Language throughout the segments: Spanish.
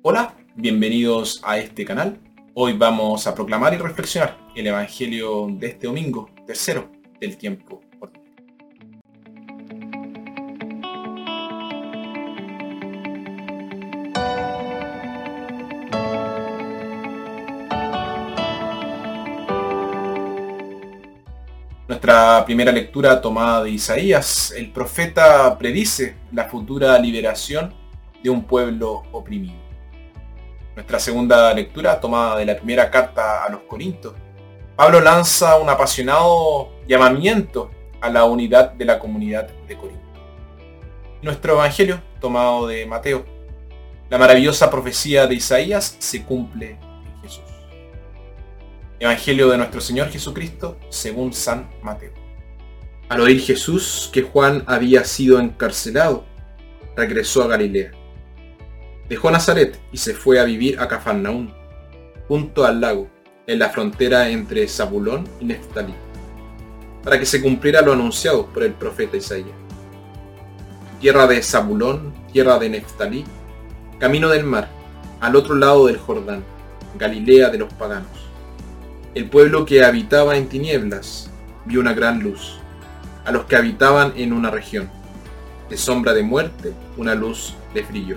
Hola, bienvenidos a este canal. Hoy vamos a proclamar y reflexionar el Evangelio de este domingo, tercero del tiempo. Nuestra primera lectura tomada de Isaías, el profeta predice la futura liberación de un pueblo oprimido. Nuestra segunda lectura tomada de la primera carta a los Corintios, Pablo lanza un apasionado llamamiento a la unidad de la comunidad de Corinto. Nuestro Evangelio, tomado de Mateo, la maravillosa profecía de Isaías se cumple Evangelio de nuestro Señor Jesucristo según San Mateo. Al oír Jesús que Juan había sido encarcelado, regresó a Galilea. Dejó Nazaret y se fue a vivir a Cafarnaún, junto al lago, en la frontera entre Zabulón y Neftalí, para que se cumpliera lo anunciado por el profeta Isaías. Tierra de Zabulón, tierra de Neftalí, camino del mar, al otro lado del Jordán, Galilea de los paganos el pueblo que habitaba en tinieblas vio una gran luz. A los que habitaban en una región de sombra de muerte, una luz de brillo.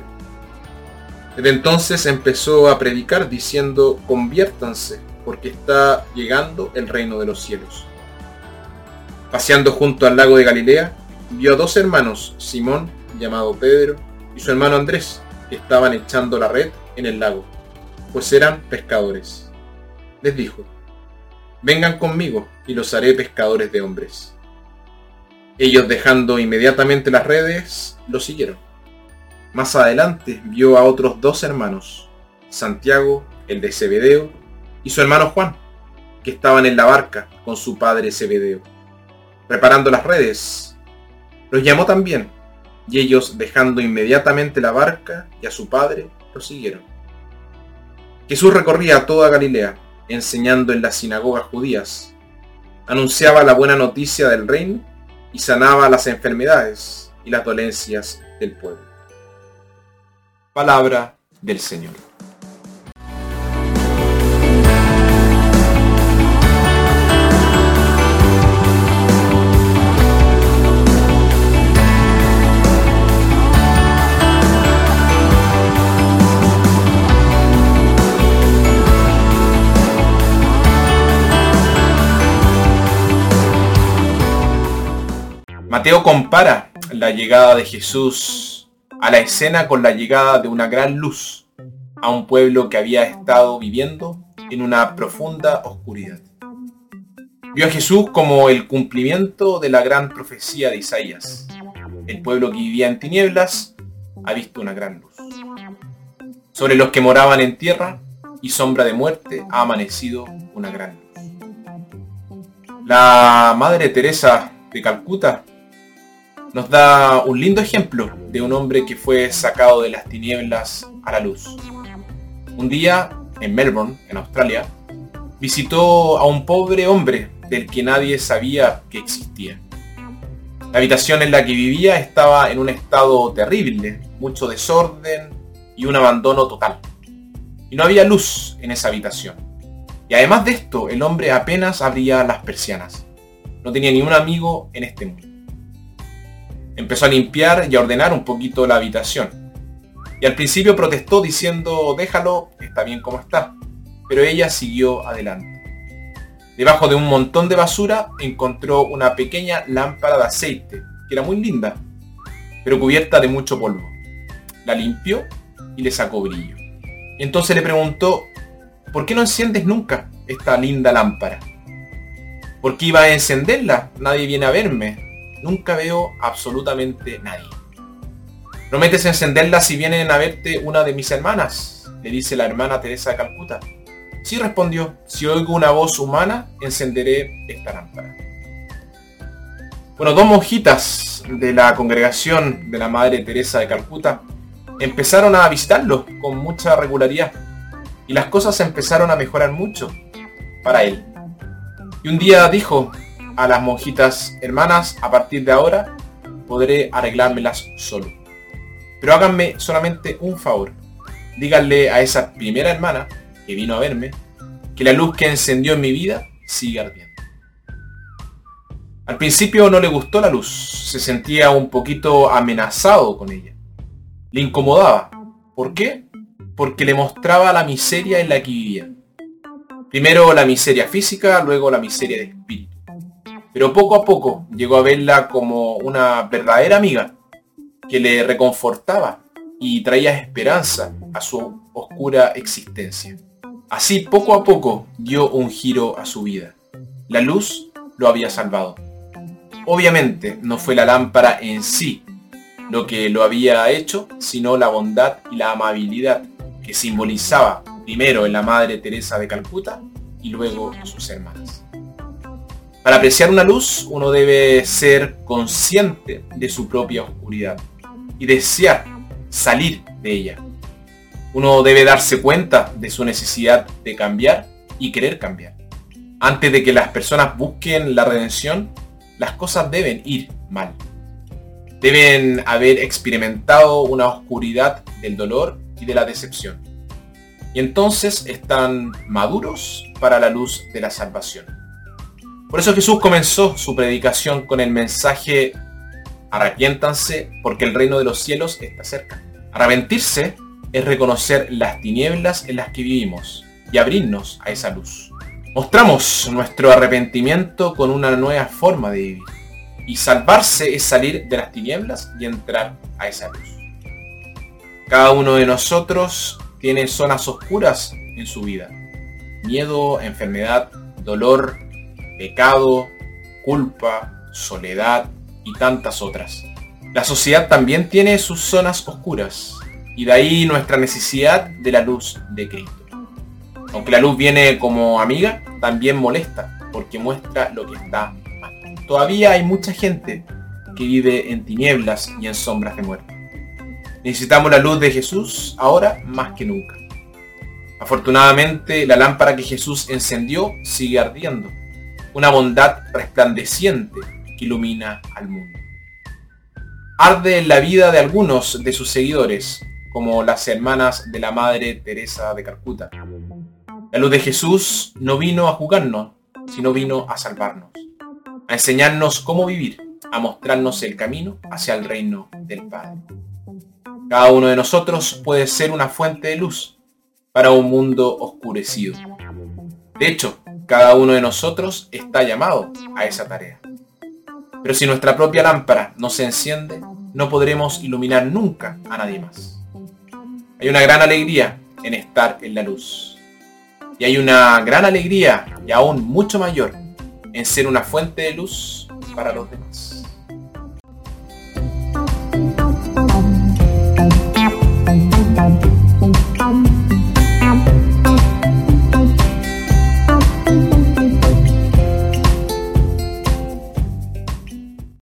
Desde entonces empezó a predicar diciendo, conviértanse, porque está llegando el reino de los cielos. Paseando junto al lago de Galilea, vio a dos hermanos, Simón, llamado Pedro, y su hermano Andrés, que estaban echando la red en el lago, pues eran pescadores. Les dijo, Vengan conmigo y los haré pescadores de hombres. Ellos dejando inmediatamente las redes, lo siguieron. Más adelante vio a otros dos hermanos, Santiago, el de Zebedeo, y su hermano Juan, que estaban en la barca con su padre Zebedeo, preparando las redes. Los llamó también, y ellos dejando inmediatamente la barca y a su padre, lo siguieron. Jesús recorría toda Galilea, enseñando en las sinagogas judías. Anunciaba la buena noticia del reino y sanaba las enfermedades y las dolencias del pueblo. Palabra del Señor. Mateo compara la llegada de Jesús a la escena con la llegada de una gran luz a un pueblo que había estado viviendo en una profunda oscuridad. Vio a Jesús como el cumplimiento de la gran profecía de Isaías. El pueblo que vivía en tinieblas ha visto una gran luz. Sobre los que moraban en tierra y sombra de muerte ha amanecido una gran luz. La Madre Teresa de Calcuta nos da un lindo ejemplo de un hombre que fue sacado de las tinieblas a la luz. Un día, en Melbourne, en Australia, visitó a un pobre hombre del que nadie sabía que existía. La habitación en la que vivía estaba en un estado terrible, mucho desorden y un abandono total. Y no había luz en esa habitación. Y además de esto, el hombre apenas abría las persianas. No tenía ni un amigo en este mundo. Empezó a limpiar y a ordenar un poquito la habitación. Y al principio protestó diciendo, déjalo, está bien como está. Pero ella siguió adelante. Debajo de un montón de basura encontró una pequeña lámpara de aceite, que era muy linda, pero cubierta de mucho polvo. La limpió y le sacó brillo. entonces le preguntó, ¿por qué no enciendes nunca esta linda lámpara? ¿Por qué iba a encenderla? Nadie viene a verme nunca veo absolutamente nadie. ¿Prometes encenderla si vienen a verte una de mis hermanas? Le dice la hermana Teresa de Calcuta. Sí respondió, si oigo una voz humana, encenderé esta lámpara. Bueno, dos monjitas de la congregación de la Madre Teresa de Calcuta empezaron a visitarlo con mucha regularidad y las cosas empezaron a mejorar mucho para él. Y un día dijo, a las monjitas hermanas, a partir de ahora podré arreglármelas solo. Pero háganme solamente un favor. díganle a esa primera hermana que vino a verme que la luz que encendió en mi vida sigue ardiendo. Al principio no le gustó la luz, se sentía un poquito amenazado con ella. Le incomodaba. ¿Por qué? Porque le mostraba la miseria en la que vivía. Primero la miseria física, luego la miseria de espíritu. Pero poco a poco llegó a verla como una verdadera amiga que le reconfortaba y traía esperanza a su oscura existencia. Así poco a poco dio un giro a su vida. La luz lo había salvado. Obviamente no fue la lámpara en sí lo que lo había hecho, sino la bondad y la amabilidad que simbolizaba primero en la Madre Teresa de Calcuta y luego sus hermanas. Para apreciar una luz uno debe ser consciente de su propia oscuridad y desear salir de ella. Uno debe darse cuenta de su necesidad de cambiar y querer cambiar. Antes de que las personas busquen la redención, las cosas deben ir mal. Deben haber experimentado una oscuridad del dolor y de la decepción. Y entonces están maduros para la luz de la salvación. Por eso Jesús comenzó su predicación con el mensaje arrepiéntanse porque el reino de los cielos está cerca. Arrepentirse es reconocer las tinieblas en las que vivimos y abrirnos a esa luz. Mostramos nuestro arrepentimiento con una nueva forma de vivir. Y salvarse es salir de las tinieblas y entrar a esa luz. Cada uno de nosotros tiene zonas oscuras en su vida. Miedo, enfermedad, dolor, pecado, culpa, soledad y tantas otras. La sociedad también tiene sus zonas oscuras y de ahí nuestra necesidad de la luz de Cristo. Aunque la luz viene como amiga, también molesta, porque muestra lo que está. Todavía hay mucha gente que vive en tinieblas y en sombras de muerte. Necesitamos la luz de Jesús ahora más que nunca. Afortunadamente, la lámpara que Jesús encendió sigue ardiendo. Una bondad resplandeciente que ilumina al mundo. Arde en la vida de algunos de sus seguidores, como las hermanas de la Madre Teresa de Calcuta, la luz de Jesús no vino a jugarnos, sino vino a salvarnos, a enseñarnos cómo vivir, a mostrarnos el camino hacia el reino del Padre. Cada uno de nosotros puede ser una fuente de luz para un mundo oscurecido. De hecho, cada uno de nosotros está llamado a esa tarea. Pero si nuestra propia lámpara no se enciende, no podremos iluminar nunca a nadie más. Hay una gran alegría en estar en la luz. Y hay una gran alegría y aún mucho mayor en ser una fuente de luz para los demás.